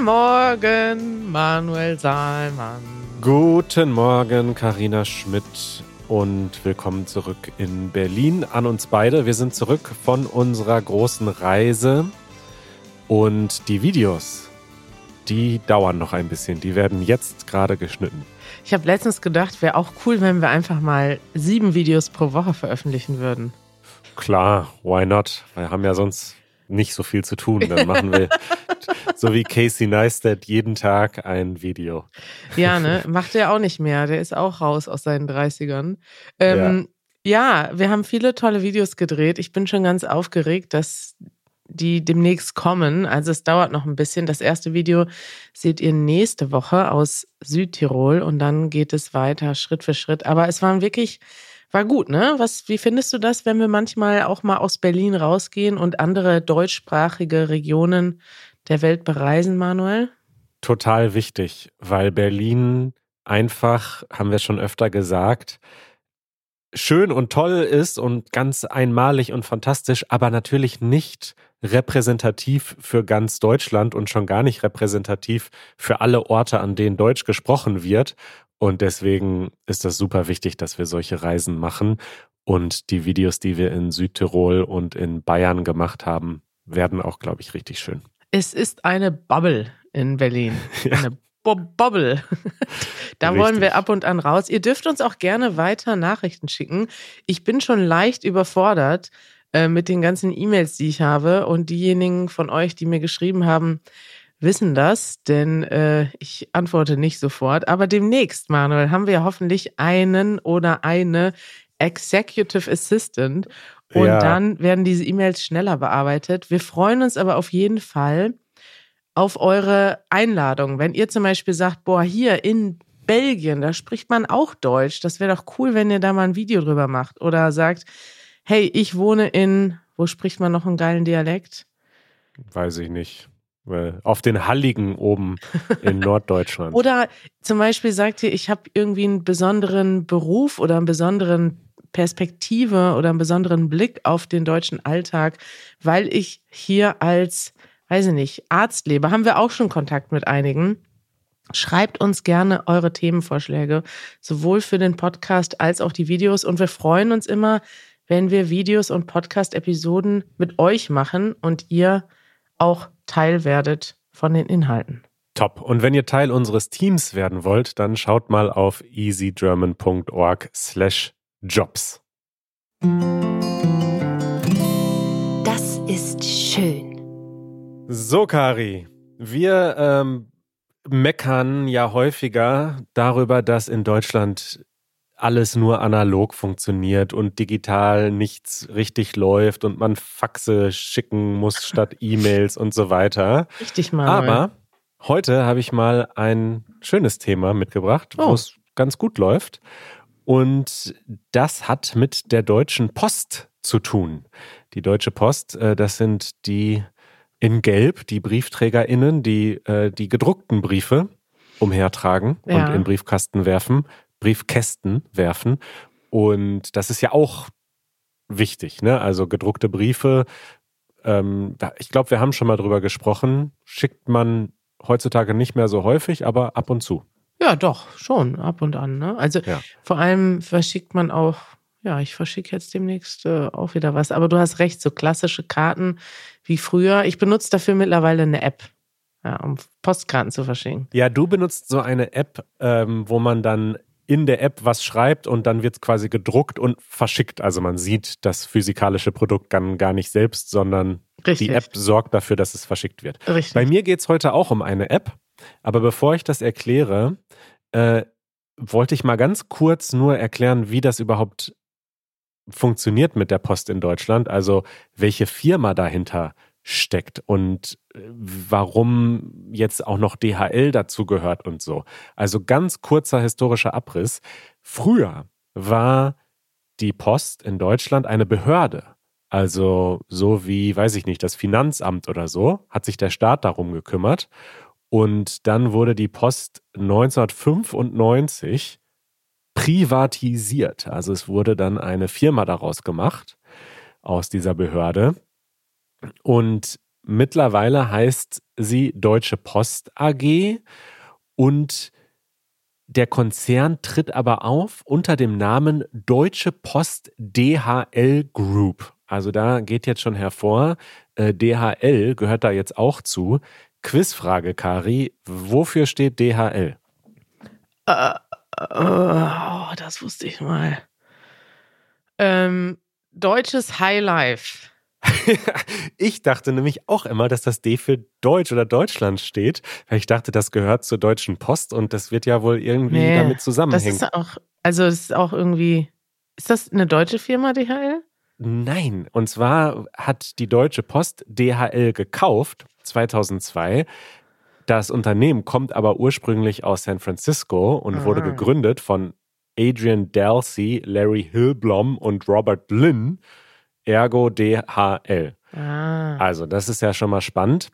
Guten Morgen, Manuel Salmann. Guten Morgen, Karina Schmidt und willkommen zurück in Berlin an uns beide. Wir sind zurück von unserer großen Reise und die Videos, die dauern noch ein bisschen. Die werden jetzt gerade geschnitten. Ich habe letztens gedacht, wäre auch cool, wenn wir einfach mal sieben Videos pro Woche veröffentlichen würden. Klar, why not? Wir haben ja sonst nicht so viel zu tun. Dann machen wir so wie Casey Neistat jeden Tag ein Video. Ja, ne? Macht er auch nicht mehr. Der ist auch raus aus seinen 30ern. Ähm, ja. ja, wir haben viele tolle Videos gedreht. Ich bin schon ganz aufgeregt, dass die demnächst kommen. Also es dauert noch ein bisschen. Das erste Video seht ihr nächste Woche aus Südtirol und dann geht es weiter Schritt für Schritt. Aber es waren wirklich war gut, ne? Was, wie findest du das, wenn wir manchmal auch mal aus Berlin rausgehen und andere deutschsprachige Regionen der Welt bereisen, Manuel? Total wichtig, weil Berlin einfach, haben wir schon öfter gesagt, schön und toll ist und ganz einmalig und fantastisch, aber natürlich nicht repräsentativ für ganz Deutschland und schon gar nicht repräsentativ für alle Orte, an denen Deutsch gesprochen wird. Und deswegen ist das super wichtig, dass wir solche Reisen machen. Und die Videos, die wir in Südtirol und in Bayern gemacht haben, werden auch, glaube ich, richtig schön. Es ist eine Bubble in Berlin. Ja. Eine Bo Bobble. da Richtig. wollen wir ab und an raus. Ihr dürft uns auch gerne weiter Nachrichten schicken. Ich bin schon leicht überfordert äh, mit den ganzen E-Mails, die ich habe. Und diejenigen von euch, die mir geschrieben haben, wissen das, denn äh, ich antworte nicht sofort. Aber demnächst, Manuel, haben wir hoffentlich einen oder eine Executive Assistant. Und ja. dann werden diese E-Mails schneller bearbeitet. Wir freuen uns aber auf jeden Fall auf eure Einladung. Wenn ihr zum Beispiel sagt, boah, hier in Belgien, da spricht man auch Deutsch. Das wäre doch cool, wenn ihr da mal ein Video drüber macht. Oder sagt, hey, ich wohne in, wo spricht man noch einen geilen Dialekt? Weiß ich nicht. Auf den Halligen oben in Norddeutschland. oder zum Beispiel sagt ihr, ich habe irgendwie einen besonderen Beruf oder einen besonderen Perspektive oder einen besonderen Blick auf den deutschen Alltag, weil ich hier als, weiß ich nicht, Arzt lebe. Haben wir auch schon Kontakt mit einigen. Schreibt uns gerne eure Themenvorschläge, sowohl für den Podcast als auch die Videos. Und wir freuen uns immer, wenn wir Videos und Podcast-Episoden mit euch machen und ihr auch Teil werdet von den Inhalten. Top. Und wenn ihr Teil unseres Teams werden wollt, dann schaut mal auf easygerman.org slash jobs. Das ist schön. So, Kari, wir ähm, meckern ja häufiger darüber, dass in Deutschland alles nur analog funktioniert und digital nichts richtig läuft und man Faxe schicken muss statt E-Mails und so weiter. Richtig mal. Aber heute habe ich mal ein schönes Thema mitgebracht, oh. wo es ganz gut läuft. Und das hat mit der Deutschen Post zu tun. Die Deutsche Post, äh, das sind die in Gelb, die BriefträgerInnen, die äh, die gedruckten Briefe umhertragen ja. und in Briefkasten werfen. Briefkästen werfen. Und das ist ja auch wichtig, ne? Also gedruckte Briefe. Ähm, ich glaube, wir haben schon mal drüber gesprochen. Schickt man heutzutage nicht mehr so häufig, aber ab und zu. Ja, doch, schon, ab und an. Ne? Also ja. vor allem verschickt man auch, ja, ich verschicke jetzt demnächst äh, auch wieder was. Aber du hast recht, so klassische Karten wie früher. Ich benutze dafür mittlerweile eine App. Ja, um Postkarten zu verschicken. Ja, du benutzt so eine App, ähm, wo man dann in der App was schreibt und dann wird es quasi gedruckt und verschickt. Also man sieht das physikalische Produkt dann gar nicht selbst, sondern Richtig. die App sorgt dafür, dass es verschickt wird. Richtig. Bei mir geht es heute auch um eine App, aber bevor ich das erkläre, äh, wollte ich mal ganz kurz nur erklären, wie das überhaupt funktioniert mit der Post in Deutschland, also welche Firma dahinter steckt und äh, warum jetzt auch noch DHL dazu gehört und so. Also ganz kurzer historischer Abriss. Früher war die Post in Deutschland eine Behörde. Also so wie, weiß ich nicht, das Finanzamt oder so, hat sich der Staat darum gekümmert. Und dann wurde die Post 1995 privatisiert. Also es wurde dann eine Firma daraus gemacht aus dieser Behörde. Und mittlerweile heißt sie Deutsche Post AG und der Konzern tritt aber auf unter dem Namen Deutsche Post DHL Group. Also da geht jetzt schon hervor, äh, DHL gehört da jetzt auch zu. Quizfrage, Kari. Wofür steht DHL? Äh, oh, das wusste ich mal. Ähm, deutsches Highlife. ich dachte nämlich auch immer, dass das D für Deutsch oder Deutschland steht, weil ich dachte, das gehört zur Deutschen Post und das wird ja wohl irgendwie nee, damit zusammenhängen. Das ist auch, also das ist auch irgendwie, ist das eine deutsche Firma, DHL? Nein, und zwar hat die Deutsche Post DHL gekauft 2002. Das Unternehmen kommt aber ursprünglich aus San Francisco und ah. wurde gegründet von Adrian Dalsey, Larry Hillblom und Robert Lynn ergo DHL. Ah. Also, das ist ja schon mal spannend.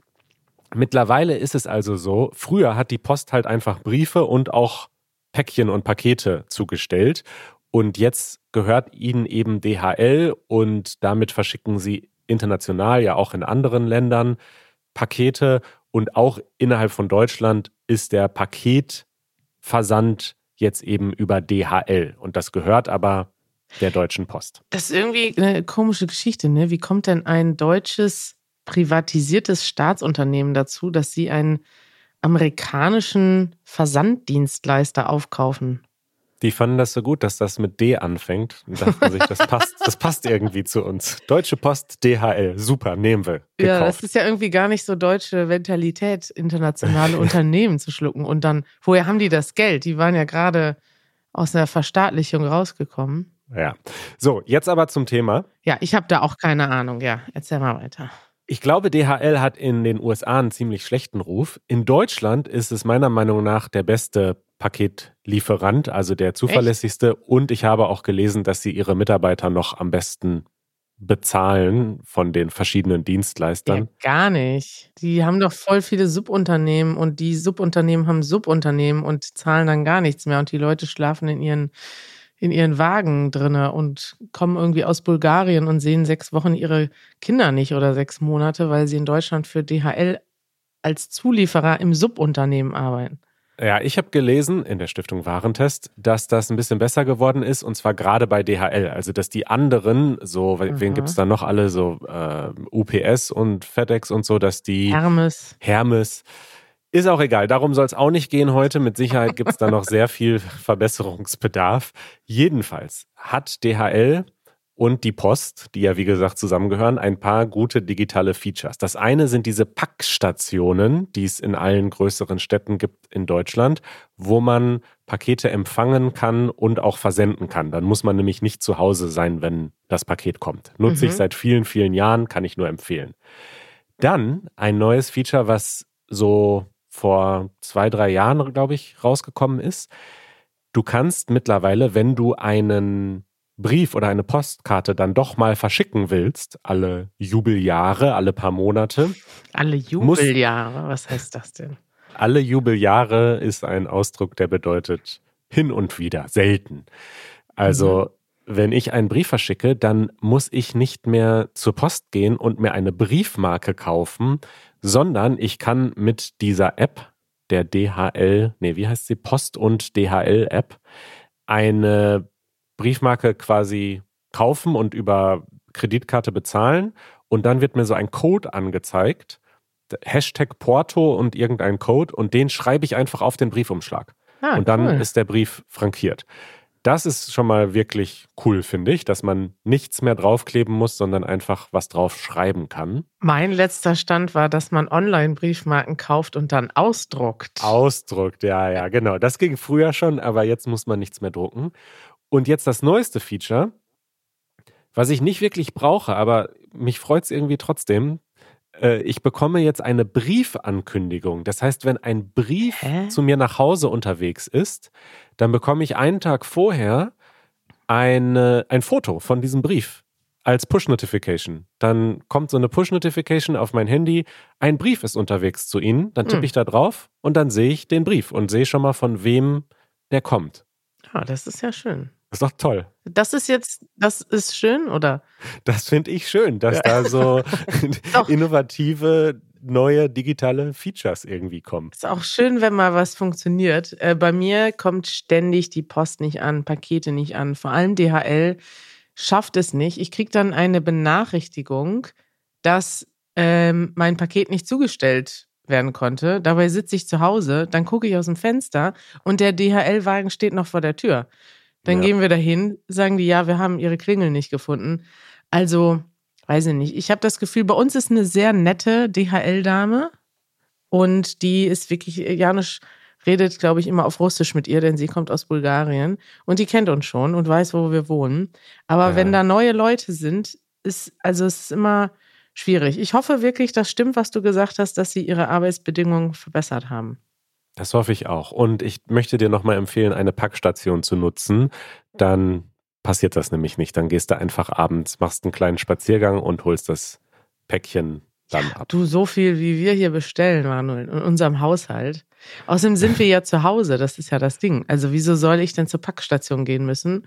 Mittlerweile ist es also so, früher hat die Post halt einfach Briefe und auch Päckchen und Pakete zugestellt. Und jetzt gehört ihnen eben DHL und damit verschicken sie international, ja auch in anderen Ländern, Pakete. Und auch innerhalb von Deutschland ist der Paketversand jetzt eben über DHL. Und das gehört aber der Deutschen Post. Das ist irgendwie eine komische Geschichte, ne? Wie kommt denn ein deutsches privatisiertes Staatsunternehmen dazu, dass sie einen amerikanischen Versanddienstleister aufkaufen? Die fanden das so gut, dass das mit D anfängt und dachten sich, das passt, das passt irgendwie zu uns. Deutsche Post DHL, super, nehmen wir. Gekauft. Ja, das ist ja irgendwie gar nicht so deutsche Mentalität, internationale Unternehmen zu schlucken. Und dann, woher haben die das Geld? Die waren ja gerade aus der Verstaatlichung rausgekommen. Ja. So, jetzt aber zum Thema. Ja, ich habe da auch keine Ahnung. Ja, erzähl mal weiter. Ich glaube, DHL hat in den USA einen ziemlich schlechten Ruf. In Deutschland ist es meiner Meinung nach der beste Paketlieferant, also der zuverlässigste. Echt? Und ich habe auch gelesen, dass sie ihre Mitarbeiter noch am besten bezahlen von den verschiedenen Dienstleistern? Ja, gar nicht. Die haben doch voll viele Subunternehmen und die Subunternehmen haben Subunternehmen und zahlen dann gar nichts mehr und die Leute schlafen in ihren in ihren Wagen drinne und kommen irgendwie aus Bulgarien und sehen sechs Wochen ihre Kinder nicht oder sechs Monate, weil sie in Deutschland für DHL als Zulieferer im Subunternehmen arbeiten. Ja, ich habe gelesen in der Stiftung Warentest, dass das ein bisschen besser geworden ist und zwar gerade bei DHL. Also, dass die anderen, so, mhm. wen gibt es da noch alle, so äh, UPS und FedEx und so, dass die. Hermes. Hermes ist auch egal, darum soll es auch nicht gehen heute. Mit Sicherheit gibt es da noch sehr viel Verbesserungsbedarf. Jedenfalls hat DHL und die Post, die ja wie gesagt zusammengehören, ein paar gute digitale Features. Das eine sind diese Packstationen, die es in allen größeren Städten gibt in Deutschland, wo man Pakete empfangen kann und auch versenden kann. Dann muss man nämlich nicht zu Hause sein, wenn das Paket kommt. Nutze mhm. ich seit vielen, vielen Jahren, kann ich nur empfehlen. Dann ein neues Feature, was so vor zwei, drei Jahren, glaube ich, rausgekommen ist. Du kannst mittlerweile, wenn du einen Brief oder eine Postkarte dann doch mal verschicken willst, alle Jubeljahre, alle paar Monate. Alle Jubeljahre, was heißt das denn? Alle Jubeljahre ist ein Ausdruck, der bedeutet hin und wieder, selten. Also. Wenn ich einen Brief verschicke, dann muss ich nicht mehr zur Post gehen und mir eine Briefmarke kaufen, sondern ich kann mit dieser App, der DHL, nee, wie heißt sie? Post- und DHL-App, eine Briefmarke quasi kaufen und über Kreditkarte bezahlen. Und dann wird mir so ein Code angezeigt, Hashtag Porto und irgendein Code, und den schreibe ich einfach auf den Briefumschlag. Ah, und dann cool. ist der Brief frankiert. Das ist schon mal wirklich cool, finde ich, dass man nichts mehr draufkleben muss, sondern einfach was drauf schreiben kann. Mein letzter Stand war, dass man Online-Briefmarken kauft und dann ausdruckt. Ausdruckt, ja, ja, genau. Das ging früher schon, aber jetzt muss man nichts mehr drucken. Und jetzt das neueste Feature, was ich nicht wirklich brauche, aber mich freut es irgendwie trotzdem. Äh, ich bekomme jetzt eine Briefankündigung. Das heißt, wenn ein Brief Hä? zu mir nach Hause unterwegs ist, dann bekomme ich einen Tag vorher eine, ein Foto von diesem Brief als Push-Notification. Dann kommt so eine Push-Notification auf mein Handy, ein Brief ist unterwegs zu Ihnen, dann tippe hm. ich da drauf und dann sehe ich den Brief und sehe schon mal, von wem der kommt. Ah, das ist ja schön. Das ist doch toll. Das ist jetzt, das ist schön, oder? Das finde ich schön, dass ja. da so innovative neue digitale Features irgendwie kommen. Ist auch schön, wenn mal was funktioniert. Äh, bei mir kommt ständig die Post nicht an, Pakete nicht an. Vor allem DHL schafft es nicht. Ich kriege dann eine Benachrichtigung, dass ähm, mein Paket nicht zugestellt werden konnte. Dabei sitze ich zu Hause, dann gucke ich aus dem Fenster und der DHL-Wagen steht noch vor der Tür. Dann ja. gehen wir dahin, sagen die, ja, wir haben ihre Klingel nicht gefunden. Also, weiß ich nicht. Ich habe das Gefühl, bei uns ist eine sehr nette DHL-Dame und die ist wirklich, Janusz redet, glaube ich, immer auf Russisch mit ihr, denn sie kommt aus Bulgarien und die kennt uns schon und weiß, wo wir wohnen. Aber ja. wenn da neue Leute sind, ist, also es ist immer schwierig. Ich hoffe wirklich, das stimmt, was du gesagt hast, dass sie ihre Arbeitsbedingungen verbessert haben. Das hoffe ich auch. Und ich möchte dir nochmal empfehlen, eine Packstation zu nutzen. Dann passiert das nämlich nicht. Dann gehst du einfach abends, machst einen kleinen Spaziergang und holst das Päckchen dann ab. Du, so viel wie wir hier bestellen, Manuel, in unserem Haushalt. Außerdem sind wir ja zu Hause, das ist ja das Ding. Also wieso soll ich denn zur Packstation gehen müssen?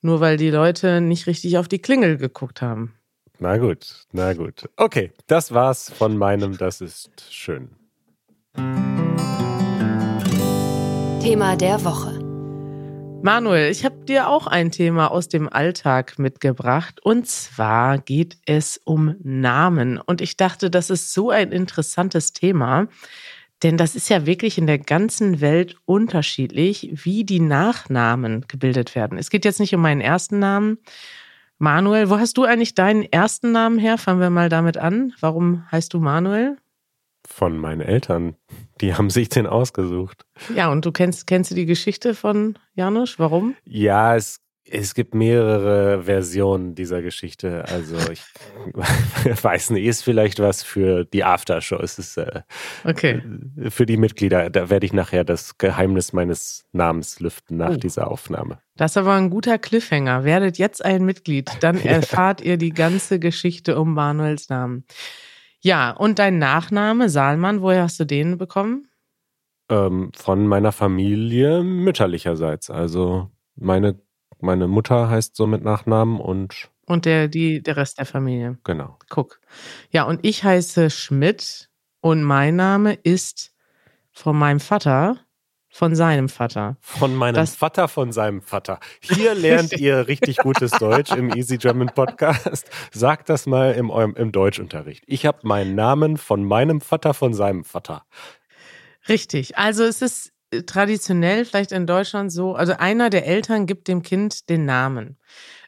Nur weil die Leute nicht richtig auf die Klingel geguckt haben. Na gut, na gut. Okay, das war's von meinem Das ist schön. Thema der Woche. Manuel, ich habe dir auch ein Thema aus dem Alltag mitgebracht. Und zwar geht es um Namen. Und ich dachte, das ist so ein interessantes Thema. Denn das ist ja wirklich in der ganzen Welt unterschiedlich, wie die Nachnamen gebildet werden. Es geht jetzt nicht um meinen ersten Namen, Manuel, wo hast du eigentlich deinen ersten Namen her? Fangen wir mal damit an. Warum heißt du Manuel? Von meinen Eltern. Die haben sich den ausgesucht. Ja, und du kennst, kennst du die Geschichte von Janusz? Warum? Ja, es es gibt mehrere Versionen dieser Geschichte. Also ich weiß nicht, ist vielleicht was für die Aftershow. Es ist äh, okay. für die Mitglieder. Da werde ich nachher das Geheimnis meines Namens lüften nach oh. dieser Aufnahme. Das ist aber ein guter Cliffhanger. Werdet jetzt ein Mitglied, dann erfahrt ihr die ganze Geschichte um Manuels Namen. Ja, und dein Nachname, Saalmann, woher hast du den bekommen? Ähm, von meiner Familie mütterlicherseits. Also meine meine Mutter heißt so mit Nachnamen und. Und der, die, der Rest der Familie. Genau. Guck. Ja, und ich heiße Schmidt und mein Name ist von meinem Vater, von seinem Vater. Von meinem das, Vater, von seinem Vater. Hier lernt ihr richtig gutes Deutsch im Easy German Podcast. Sagt das mal im, im Deutschunterricht. Ich habe meinen Namen von meinem Vater, von seinem Vater. Richtig. Also es ist traditionell vielleicht in Deutschland so, also einer der Eltern gibt dem Kind den Namen.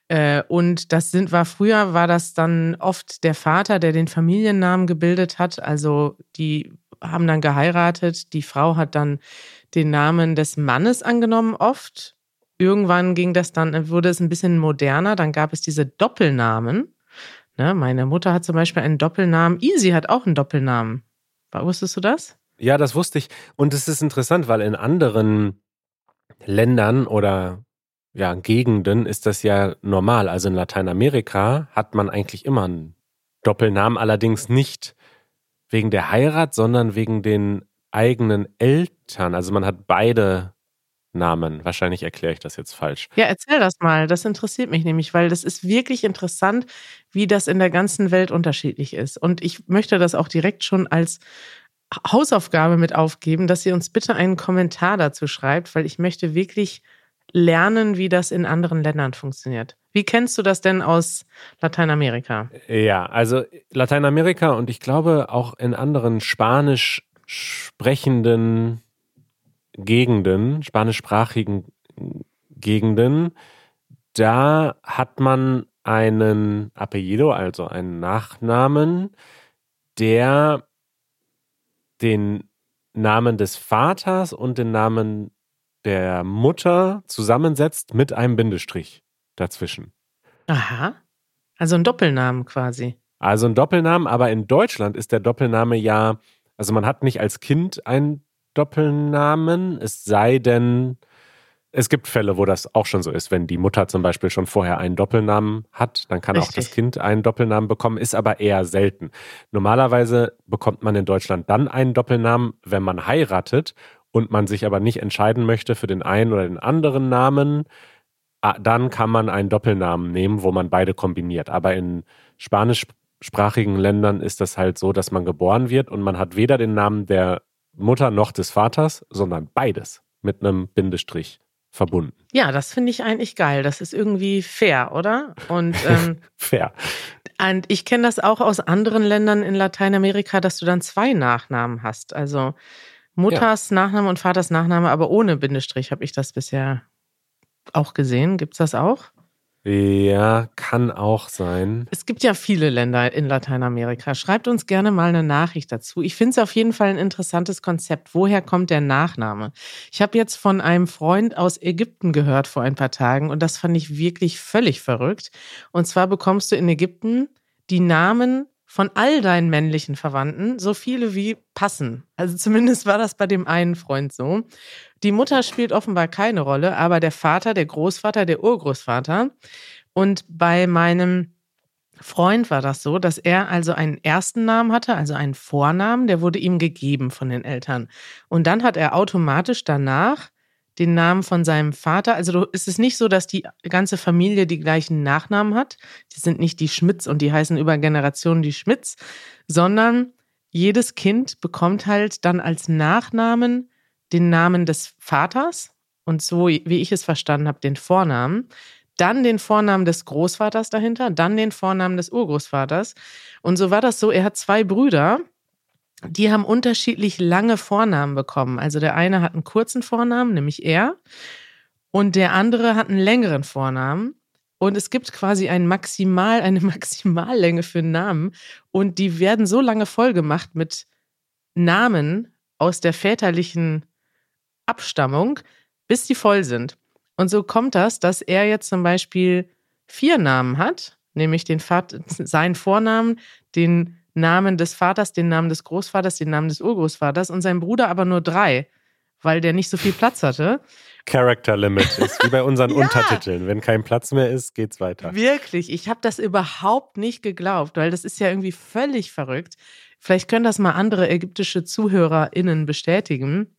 Äh, und das sind, war früher, war das dann oft der Vater, der den Familiennamen gebildet hat. Also die haben dann geheiratet. Die Frau hat dann den Namen des Mannes angenommen, oft. Irgendwann ging das dann, wurde es ein bisschen moderner. Dann gab es diese Doppelnamen. Ne, meine Mutter hat zum Beispiel einen Doppelnamen. Easy hat auch einen Doppelnamen. Wusstest du das? Ja, das wusste ich. Und es ist interessant, weil in anderen Ländern oder ja, Gegenden ist das ja normal. Also in Lateinamerika hat man eigentlich immer einen Doppelnamen, allerdings nicht wegen der Heirat, sondern wegen den eigenen Eltern. Also man hat beide Namen. Wahrscheinlich erkläre ich das jetzt falsch. Ja, erzähl das mal. Das interessiert mich nämlich, weil das ist wirklich interessant, wie das in der ganzen Welt unterschiedlich ist. Und ich möchte das auch direkt schon als Hausaufgabe mit aufgeben, dass ihr uns bitte einen Kommentar dazu schreibt, weil ich möchte wirklich lernen, wie das in anderen Ländern funktioniert. Wie kennst du das denn aus Lateinamerika? Ja, also Lateinamerika und ich glaube auch in anderen spanisch sprechenden Gegenden, spanischsprachigen Gegenden, da hat man einen Apellido, also einen Nachnamen, der den Namen des Vaters und den Namen der Mutter zusammensetzt mit einem Bindestrich dazwischen. Aha. Also ein Doppelnamen quasi. Also ein Doppelnamen, aber in Deutschland ist der Doppelname ja, also man hat nicht als Kind einen Doppelnamen, es sei denn, es gibt Fälle, wo das auch schon so ist. Wenn die Mutter zum Beispiel schon vorher einen Doppelnamen hat, dann kann Richtig. auch das Kind einen Doppelnamen bekommen, ist aber eher selten. Normalerweise bekommt man in Deutschland dann einen Doppelnamen, wenn man heiratet und man sich aber nicht entscheiden möchte für den einen oder den anderen Namen. Dann kann man einen Doppelnamen nehmen, wo man beide kombiniert. Aber in spanisch englischsprachigen Ländern ist das halt so, dass man geboren wird und man hat weder den Namen der Mutter noch des Vaters, sondern beides mit einem Bindestrich verbunden. Ja, das finde ich eigentlich geil. Das ist irgendwie fair, oder? Und ähm, fair. Und ich kenne das auch aus anderen Ländern in Lateinamerika, dass du dann zwei Nachnamen hast. Also Mutters ja. Nachname und Vaters Nachname, aber ohne Bindestrich habe ich das bisher auch gesehen. Gibt es das auch? Ja, kann auch sein. Es gibt ja viele Länder in Lateinamerika. Schreibt uns gerne mal eine Nachricht dazu. Ich finde es auf jeden Fall ein interessantes Konzept. Woher kommt der Nachname? Ich habe jetzt von einem Freund aus Ägypten gehört vor ein paar Tagen und das fand ich wirklich völlig verrückt. Und zwar bekommst du in Ägypten die Namen von all deinen männlichen Verwandten, so viele wie passen. Also zumindest war das bei dem einen Freund so. Die Mutter spielt offenbar keine Rolle, aber der Vater, der Großvater, der Urgroßvater. Und bei meinem Freund war das so, dass er also einen ersten Namen hatte, also einen Vornamen, der wurde ihm gegeben von den Eltern. Und dann hat er automatisch danach den Namen von seinem Vater. Also ist es nicht so, dass die ganze Familie die gleichen Nachnamen hat. Die sind nicht die Schmitz und die heißen über Generationen die Schmitz, sondern jedes Kind bekommt halt dann als Nachnamen den Namen des Vaters und so, wie ich es verstanden habe, den Vornamen, dann den Vornamen des Großvaters dahinter, dann den Vornamen des Urgroßvaters. Und so war das so, er hat zwei Brüder, die haben unterschiedlich lange Vornamen bekommen. Also der eine hat einen kurzen Vornamen, nämlich er, und der andere hat einen längeren Vornamen. Und es gibt quasi ein Maximal, eine Maximallänge für Namen. Und die werden so lange vollgemacht mit Namen aus der väterlichen Abstammung, bis die voll sind. Und so kommt das, dass er jetzt zum Beispiel vier Namen hat, nämlich den Vater, seinen Vornamen, den Namen des Vaters, den Namen des Großvaters, den Namen des Urgroßvaters und sein Bruder aber nur drei, weil der nicht so viel Platz hatte. Character Limit ist wie bei unseren ja. Untertiteln. Wenn kein Platz mehr ist, geht's weiter. Wirklich, ich habe das überhaupt nicht geglaubt, weil das ist ja irgendwie völlig verrückt. Vielleicht können das mal andere ägyptische ZuhörerInnen bestätigen.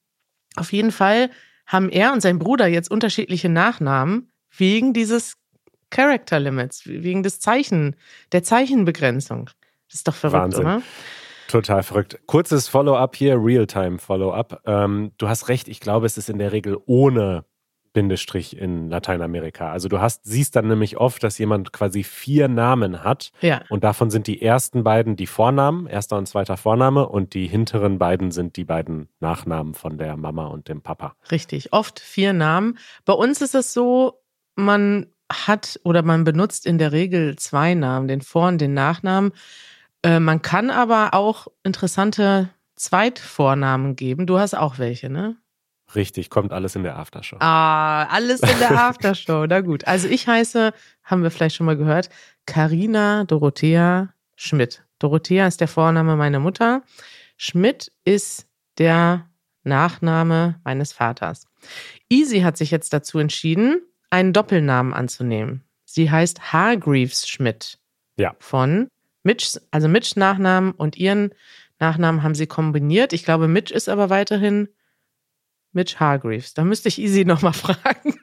Auf jeden Fall haben er und sein Bruder jetzt unterschiedliche Nachnamen wegen dieses Character Limits, wegen des Zeichen, der Zeichenbegrenzung. Das ist doch verrückt, Wahnsinn. oder? Total verrückt. Kurzes Follow-up hier, Realtime-Follow-up. Ähm, du hast recht, ich glaube, es ist in der Regel ohne Bindestrich in Lateinamerika. Also du hast, siehst dann nämlich oft, dass jemand quasi vier Namen hat. Ja. Und davon sind die ersten beiden die Vornamen, erster und zweiter Vorname, und die hinteren beiden sind die beiden Nachnamen von der Mama und dem Papa. Richtig, oft vier Namen. Bei uns ist es so, man hat oder man benutzt in der Regel zwei Namen, den Vor- und den Nachnamen. Äh, man kann aber auch interessante Zweitvornamen geben. Du hast auch welche, ne? Richtig, kommt alles in der Aftershow. Ah, alles in der Aftershow. Na gut. Also ich heiße, haben wir vielleicht schon mal gehört, Karina Dorothea Schmidt. Dorothea ist der Vorname meiner Mutter. Schmidt ist der Nachname meines Vaters. Easy hat sich jetzt dazu entschieden, einen Doppelnamen anzunehmen. Sie heißt Hargreaves Schmidt. Ja. Von Mitch, also Mitch Nachnamen und ihren Nachnamen haben sie kombiniert. Ich glaube, Mitch ist aber weiterhin Mitch Hargreaves. Da müsste ich Easy nochmal fragen.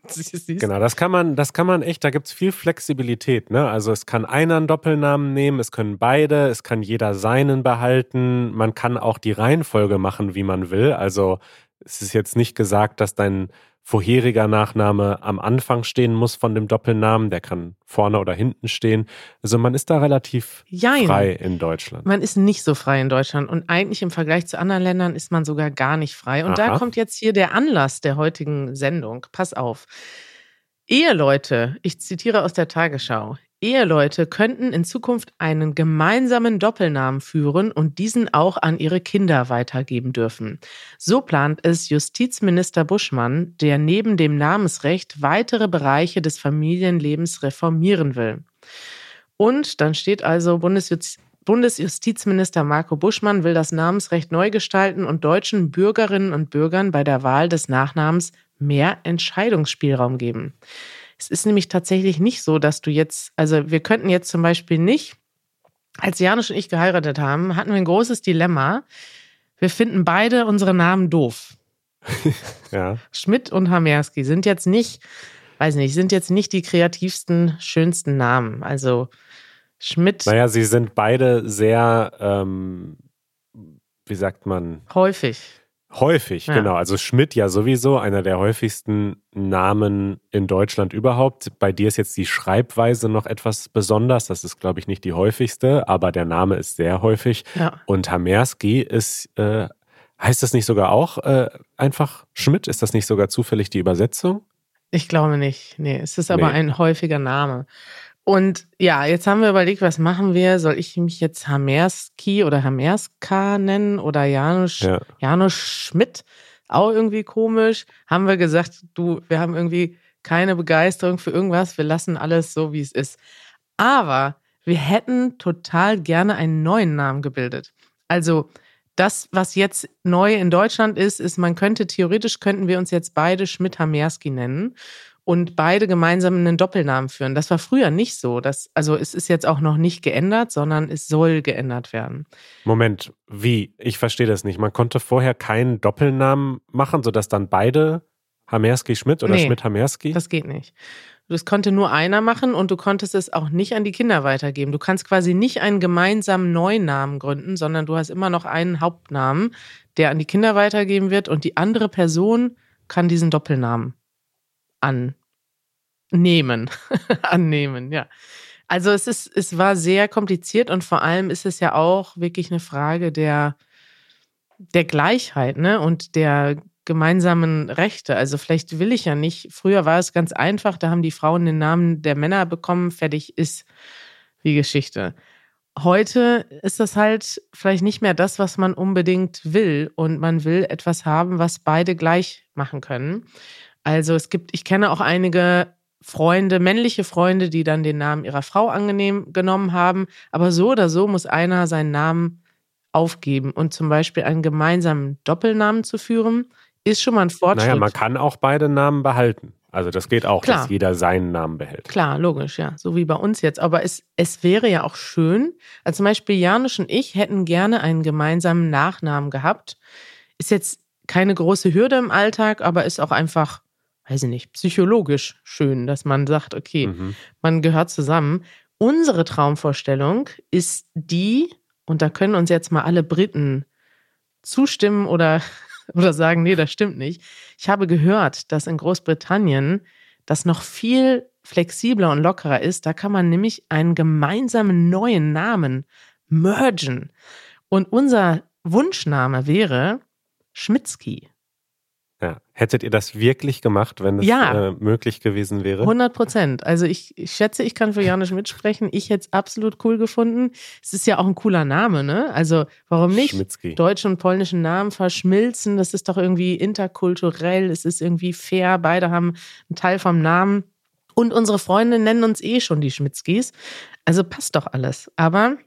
genau, das kann man, das kann man echt, da gibt es viel Flexibilität. Ne? Also es kann einer einen Doppelnamen nehmen, es können beide, es kann jeder seinen behalten. Man kann auch die Reihenfolge machen, wie man will. Also es ist jetzt nicht gesagt, dass dein vorheriger Nachname am Anfang stehen muss von dem Doppelnamen. Der kann vorne oder hinten stehen. Also man ist da relativ Jein. frei in Deutschland. Man ist nicht so frei in Deutschland und eigentlich im Vergleich zu anderen Ländern ist man sogar gar nicht frei. Und Aha. da kommt jetzt hier der Anlass der heutigen Sendung. Pass auf. Eheleute, ich zitiere aus der Tagesschau, Eheleute könnten in Zukunft einen gemeinsamen Doppelnamen führen und diesen auch an ihre Kinder weitergeben dürfen. So plant es Justizminister Buschmann, der neben dem Namensrecht weitere Bereiche des Familienlebens reformieren will. Und dann steht also Bundesjustiz Bundesjustizminister Marco Buschmann will das Namensrecht neu gestalten und deutschen Bürgerinnen und Bürgern bei der Wahl des Nachnamens mehr Entscheidungsspielraum geben. Es ist nämlich tatsächlich nicht so, dass du jetzt, also wir könnten jetzt zum Beispiel nicht, als Janusz und ich geheiratet haben, hatten wir ein großes Dilemma. Wir finden beide unsere Namen doof. ja. Schmidt und Hamerski sind jetzt nicht, weiß nicht, sind jetzt nicht die kreativsten, schönsten Namen. Also Schmidt. Naja, sie sind beide sehr, ähm, wie sagt man? Häufig. Häufig, ja. genau. Also Schmidt ja sowieso einer der häufigsten Namen in Deutschland überhaupt. Bei dir ist jetzt die Schreibweise noch etwas besonders. Das ist, glaube ich, nicht die häufigste, aber der Name ist sehr häufig. Ja. Und Hamerski ist, äh, heißt das nicht sogar auch äh, einfach Schmidt? Ist das nicht sogar zufällig die Übersetzung? Ich glaube nicht. Nee, es ist aber nee. ein häufiger Name. Und ja, jetzt haben wir überlegt, was machen wir? Soll ich mich jetzt Hamerski oder Hamerska nennen oder Janusz, ja. Janusz Schmidt? Auch irgendwie komisch. Haben wir gesagt, du, wir haben irgendwie keine Begeisterung für irgendwas. Wir lassen alles so, wie es ist. Aber wir hätten total gerne einen neuen Namen gebildet. Also das, was jetzt neu in Deutschland ist, ist, man könnte theoretisch könnten wir uns jetzt beide Schmidt-Hamerski nennen und beide gemeinsam einen Doppelnamen führen. Das war früher nicht so. Das, also es ist jetzt auch noch nicht geändert, sondern es soll geändert werden. Moment, wie? Ich verstehe das nicht. Man konnte vorher keinen Doppelnamen machen, sodass dann beide Hamerski-Schmidt oder nee, Schmidt-Hamerski? Das geht nicht. Das konnte nur einer machen und du konntest es auch nicht an die Kinder weitergeben. Du kannst quasi nicht einen gemeinsamen neuen Namen gründen, sondern du hast immer noch einen Hauptnamen, der an die Kinder weitergeben wird und die andere Person kann diesen Doppelnamen annehmen. annehmen, ja. Also es ist, es war sehr kompliziert und vor allem ist es ja auch wirklich eine Frage der, der Gleichheit, ne? Und der gemeinsamen Rechte. Also vielleicht will ich ja nicht. Früher war es ganz einfach, da haben die Frauen den Namen der Männer bekommen, fertig ist die Geschichte. Heute ist das halt vielleicht nicht mehr das, was man unbedingt will und man will etwas haben, was beide gleich machen können. Also es gibt, ich kenne auch einige Freunde, männliche Freunde, die dann den Namen ihrer Frau angenehm genommen haben. Aber so oder so muss einer seinen Namen aufgeben und zum Beispiel einen gemeinsamen Doppelnamen zu führen, ist schon mal ein Fortschritt. Naja, man kann auch beide Namen behalten. Also das geht auch, Klar. dass jeder seinen Namen behält. Klar, logisch, ja. So wie bei uns jetzt. Aber es, es wäre ja auch schön, also zum Beispiel Janusz und ich hätten gerne einen gemeinsamen Nachnamen gehabt. Ist jetzt keine große Hürde im Alltag, aber ist auch einfach weiß ich nicht, psychologisch schön, dass man sagt, okay, mhm. man gehört zusammen. Unsere Traumvorstellung ist die, und da können uns jetzt mal alle Briten zustimmen oder, oder sagen, nee, das stimmt nicht. Ich habe gehört, dass in Großbritannien das noch viel flexibler und lockerer ist. Da kann man nämlich einen gemeinsamen neuen Namen mergen. Und unser Wunschname wäre Schmitzki. Ja. Hättet ihr das wirklich gemacht, wenn es ja. äh, möglich gewesen wäre? 100 Prozent. Also ich, ich, schätze, ich kann für Janusz mitsprechen. Ich hätte es absolut cool gefunden. Es ist ja auch ein cooler Name, ne? Also warum nicht? Schmitzki. Deutsche und polnische Namen verschmilzen. Das ist doch irgendwie interkulturell. Es ist irgendwie fair. Beide haben einen Teil vom Namen. Und unsere Freunde nennen uns eh schon die Schmitzkis. Also passt doch alles. Aber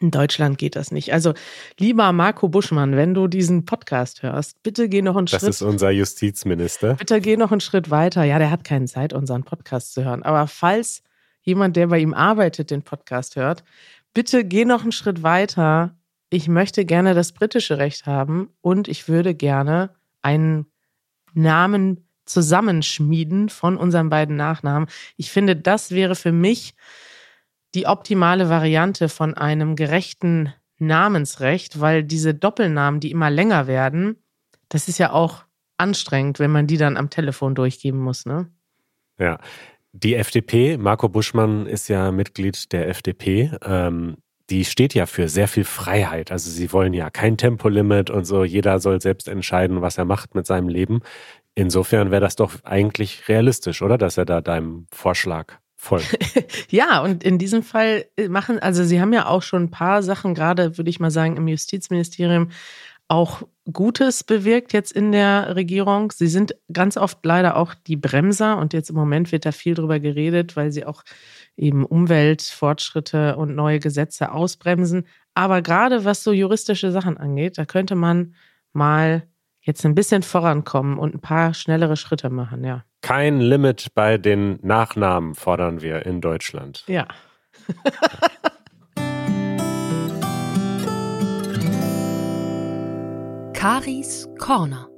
in Deutschland geht das nicht. Also, lieber Marco Buschmann, wenn du diesen Podcast hörst, bitte geh noch einen das Schritt. Das ist unser Justizminister. Bitte geh noch einen Schritt weiter. Ja, der hat keine Zeit, unseren Podcast zu hören. Aber falls jemand, der bei ihm arbeitet, den Podcast hört, bitte geh noch einen Schritt weiter. Ich möchte gerne das britische Recht haben und ich würde gerne einen Namen zusammenschmieden von unseren beiden Nachnamen. Ich finde, das wäre für mich die optimale Variante von einem gerechten Namensrecht, weil diese Doppelnamen, die immer länger werden, das ist ja auch anstrengend, wenn man die dann am Telefon durchgeben muss, ne? Ja. Die FDP, Marco Buschmann ist ja Mitglied der FDP, ähm, die steht ja für sehr viel Freiheit. Also sie wollen ja kein Tempolimit und so. Jeder soll selbst entscheiden, was er macht mit seinem Leben. Insofern wäre das doch eigentlich realistisch, oder? Dass er da deinem Vorschlag Voll. ja, und in diesem Fall äh, machen, also Sie haben ja auch schon ein paar Sachen, gerade würde ich mal sagen, im Justizministerium auch Gutes bewirkt jetzt in der Regierung. Sie sind ganz oft leider auch die Bremser und jetzt im Moment wird da viel drüber geredet, weil sie auch eben Umweltfortschritte und neue Gesetze ausbremsen. Aber gerade was so juristische Sachen angeht, da könnte man mal jetzt ein bisschen vorankommen und ein paar schnellere Schritte machen, ja. Kein Limit bei den Nachnamen fordern wir in Deutschland. Ja. Karis Corner.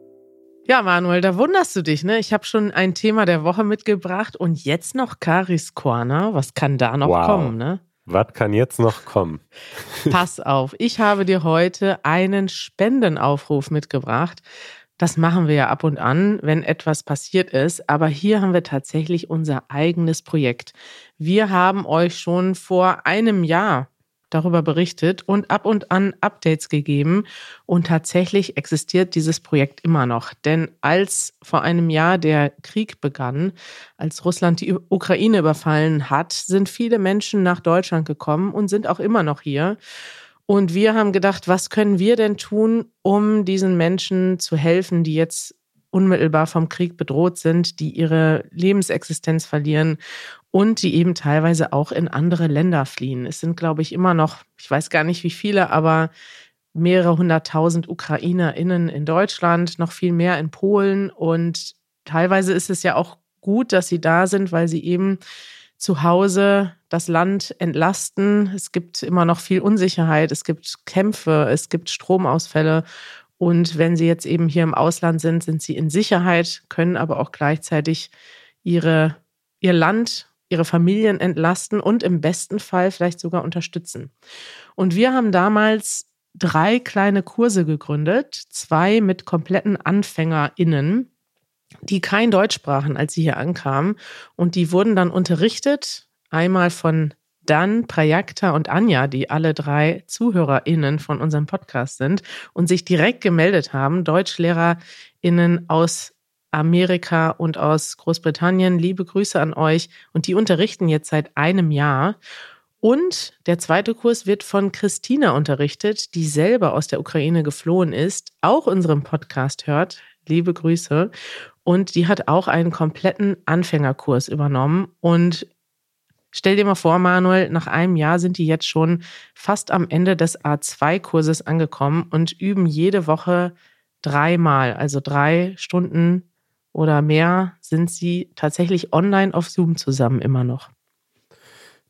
Ja, Manuel, da wunderst du dich, ne? Ich habe schon ein Thema der Woche mitgebracht und jetzt noch Karis Corner. Was kann da noch wow. kommen, ne? Was kann jetzt noch kommen? Pass auf, ich habe dir heute einen Spendenaufruf mitgebracht. Das machen wir ja ab und an, wenn etwas passiert ist. Aber hier haben wir tatsächlich unser eigenes Projekt. Wir haben euch schon vor einem Jahr darüber berichtet und ab und an Updates gegeben. Und tatsächlich existiert dieses Projekt immer noch. Denn als vor einem Jahr der Krieg begann, als Russland die Ukraine überfallen hat, sind viele Menschen nach Deutschland gekommen und sind auch immer noch hier. Und wir haben gedacht, was können wir denn tun, um diesen Menschen zu helfen, die jetzt unmittelbar vom Krieg bedroht sind, die ihre Lebensexistenz verlieren und die eben teilweise auch in andere Länder fliehen. Es sind, glaube ich, immer noch, ich weiß gar nicht wie viele, aber mehrere hunderttausend UkrainerInnen in Deutschland, noch viel mehr in Polen. Und teilweise ist es ja auch gut, dass sie da sind, weil sie eben zu Hause das Land entlasten. Es gibt immer noch viel Unsicherheit, es gibt Kämpfe, es gibt Stromausfälle. Und wenn sie jetzt eben hier im Ausland sind, sind sie in Sicherheit, können aber auch gleichzeitig ihre, ihr Land ihre Familien entlasten und im besten Fall vielleicht sogar unterstützen. Und wir haben damals drei kleine Kurse gegründet, zwei mit kompletten AnfängerInnen, die kein Deutsch sprachen, als sie hier ankamen. Und die wurden dann unterrichtet, einmal von Dan, Prajakta und Anja, die alle drei ZuhörerInnen von unserem Podcast sind und sich direkt gemeldet haben, DeutschlehrerInnen aus Amerika und aus Großbritannien. Liebe Grüße an euch. Und die unterrichten jetzt seit einem Jahr. Und der zweite Kurs wird von Christina unterrichtet, die selber aus der Ukraine geflohen ist, auch unseren Podcast hört. Liebe Grüße. Und die hat auch einen kompletten Anfängerkurs übernommen. Und stell dir mal vor, Manuel, nach einem Jahr sind die jetzt schon fast am Ende des A2-Kurses angekommen und üben jede Woche dreimal, also drei Stunden oder mehr sind sie tatsächlich online auf Zoom zusammen immer noch.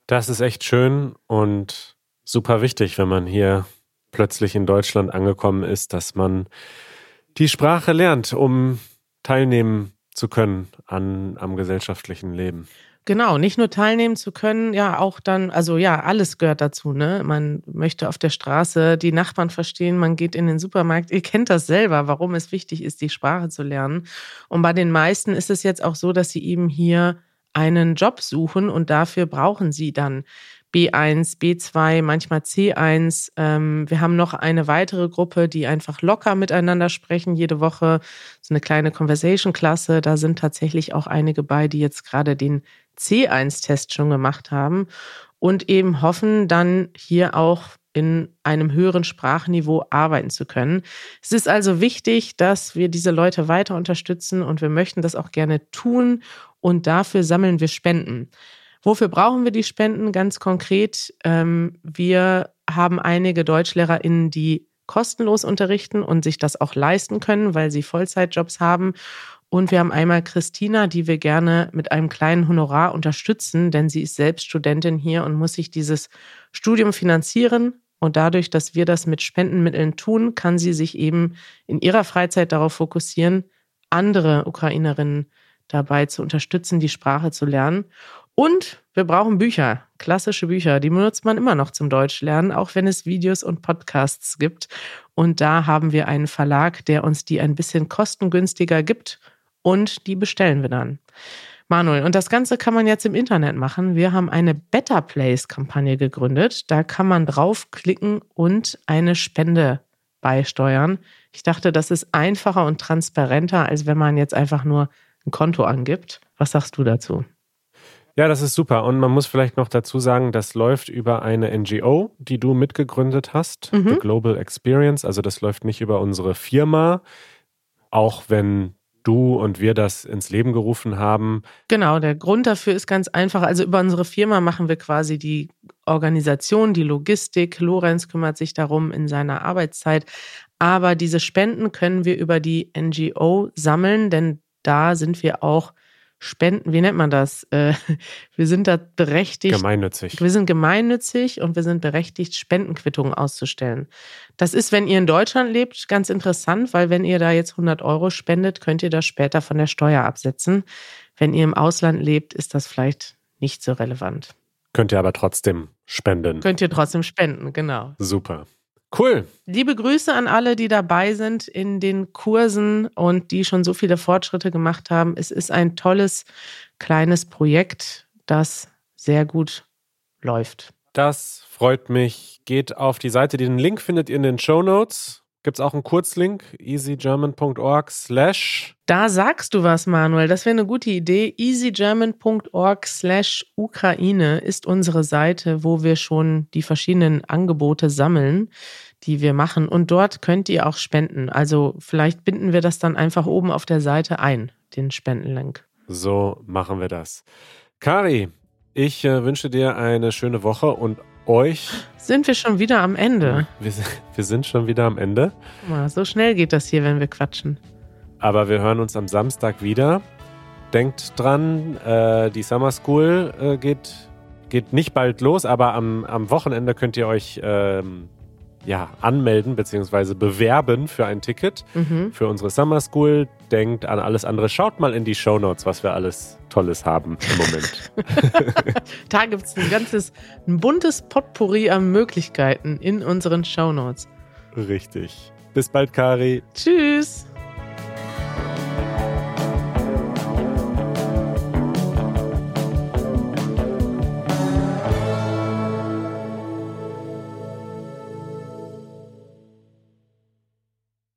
Das ist echt schön und super wichtig, wenn man hier plötzlich in Deutschland angekommen ist, dass man die Sprache lernt, um teilnehmen zu können an, am gesellschaftlichen Leben. Genau, nicht nur teilnehmen zu können, ja, auch dann, also ja, alles gehört dazu, ne? Man möchte auf der Straße die Nachbarn verstehen, man geht in den Supermarkt. Ihr kennt das selber, warum es wichtig ist, die Sprache zu lernen. Und bei den meisten ist es jetzt auch so, dass sie eben hier einen Job suchen und dafür brauchen sie dann B1, B2, manchmal C1. Ähm, wir haben noch eine weitere Gruppe, die einfach locker miteinander sprechen, jede Woche. So eine kleine Conversation-Klasse. Da sind tatsächlich auch einige bei, die jetzt gerade den C1-Test schon gemacht haben und eben hoffen, dann hier auch in einem höheren Sprachniveau arbeiten zu können. Es ist also wichtig, dass wir diese Leute weiter unterstützen und wir möchten das auch gerne tun und dafür sammeln wir Spenden. Wofür brauchen wir die Spenden ganz konkret? Ähm, wir haben einige DeutschlehrerInnen, die kostenlos unterrichten und sich das auch leisten können, weil sie Vollzeitjobs haben. Und wir haben einmal Christina, die wir gerne mit einem kleinen Honorar unterstützen, denn sie ist selbst Studentin hier und muss sich dieses Studium finanzieren. Und dadurch, dass wir das mit Spendenmitteln tun, kann sie sich eben in ihrer Freizeit darauf fokussieren, andere Ukrainerinnen dabei zu unterstützen, die Sprache zu lernen. Und wir brauchen Bücher, klassische Bücher, die benutzt man immer noch zum Deutsch lernen, auch wenn es Videos und Podcasts gibt. Und da haben wir einen Verlag, der uns die ein bisschen kostengünstiger gibt und die bestellen wir dann. Manuel, und das Ganze kann man jetzt im Internet machen. Wir haben eine Better Place-Kampagne gegründet. Da kann man draufklicken und eine Spende beisteuern. Ich dachte, das ist einfacher und transparenter, als wenn man jetzt einfach nur ein Konto angibt. Was sagst du dazu? Ja, das ist super. Und man muss vielleicht noch dazu sagen, das läuft über eine NGO, die du mitgegründet hast, mhm. The Global Experience. Also das läuft nicht über unsere Firma, auch wenn du und wir das ins Leben gerufen haben. Genau, der Grund dafür ist ganz einfach. Also über unsere Firma machen wir quasi die Organisation, die Logistik. Lorenz kümmert sich darum in seiner Arbeitszeit. Aber diese Spenden können wir über die NGO sammeln, denn da sind wir auch Spenden, wie nennt man das? Äh, wir sind da berechtigt. Gemeinnützig. Wir sind gemeinnützig und wir sind berechtigt, Spendenquittungen auszustellen. Das ist, wenn ihr in Deutschland lebt, ganz interessant, weil wenn ihr da jetzt 100 Euro spendet, könnt ihr das später von der Steuer absetzen. Wenn ihr im Ausland lebt, ist das vielleicht nicht so relevant. Könnt ihr aber trotzdem spenden. Könnt ihr trotzdem spenden, genau. Super. Cool. Liebe Grüße an alle, die dabei sind in den Kursen und die schon so viele Fortschritte gemacht haben. Es ist ein tolles kleines Projekt, das sehr gut läuft. Das freut mich. Geht auf die Seite. Den Link findet ihr in den Show Notes. Gibt es auch einen Kurzlink, easygerman.org slash. Da sagst du was, Manuel. Das wäre eine gute Idee. easygerman.org slash Ukraine ist unsere Seite, wo wir schon die verschiedenen Angebote sammeln, die wir machen. Und dort könnt ihr auch spenden. Also vielleicht binden wir das dann einfach oben auf der Seite ein, den Spendenlink. So machen wir das. Kari, ich äh, wünsche dir eine schöne Woche und euch. Sind wir schon wieder am Ende? Wir, wir sind schon wieder am Ende. So schnell geht das hier, wenn wir quatschen. Aber wir hören uns am Samstag wieder. Denkt dran, äh, die Summer School äh, geht, geht nicht bald los, aber am, am Wochenende könnt ihr euch ähm, ja, anmelden bzw. bewerben für ein Ticket mhm. für unsere Summer School. Denkt an alles andere. Schaut mal in die Show Notes, was wir alles Tolles haben im Moment. da gibt es ein ganzes, ein buntes Potpourri an Möglichkeiten in unseren Show Notes. Richtig. Bis bald, Kari. Tschüss.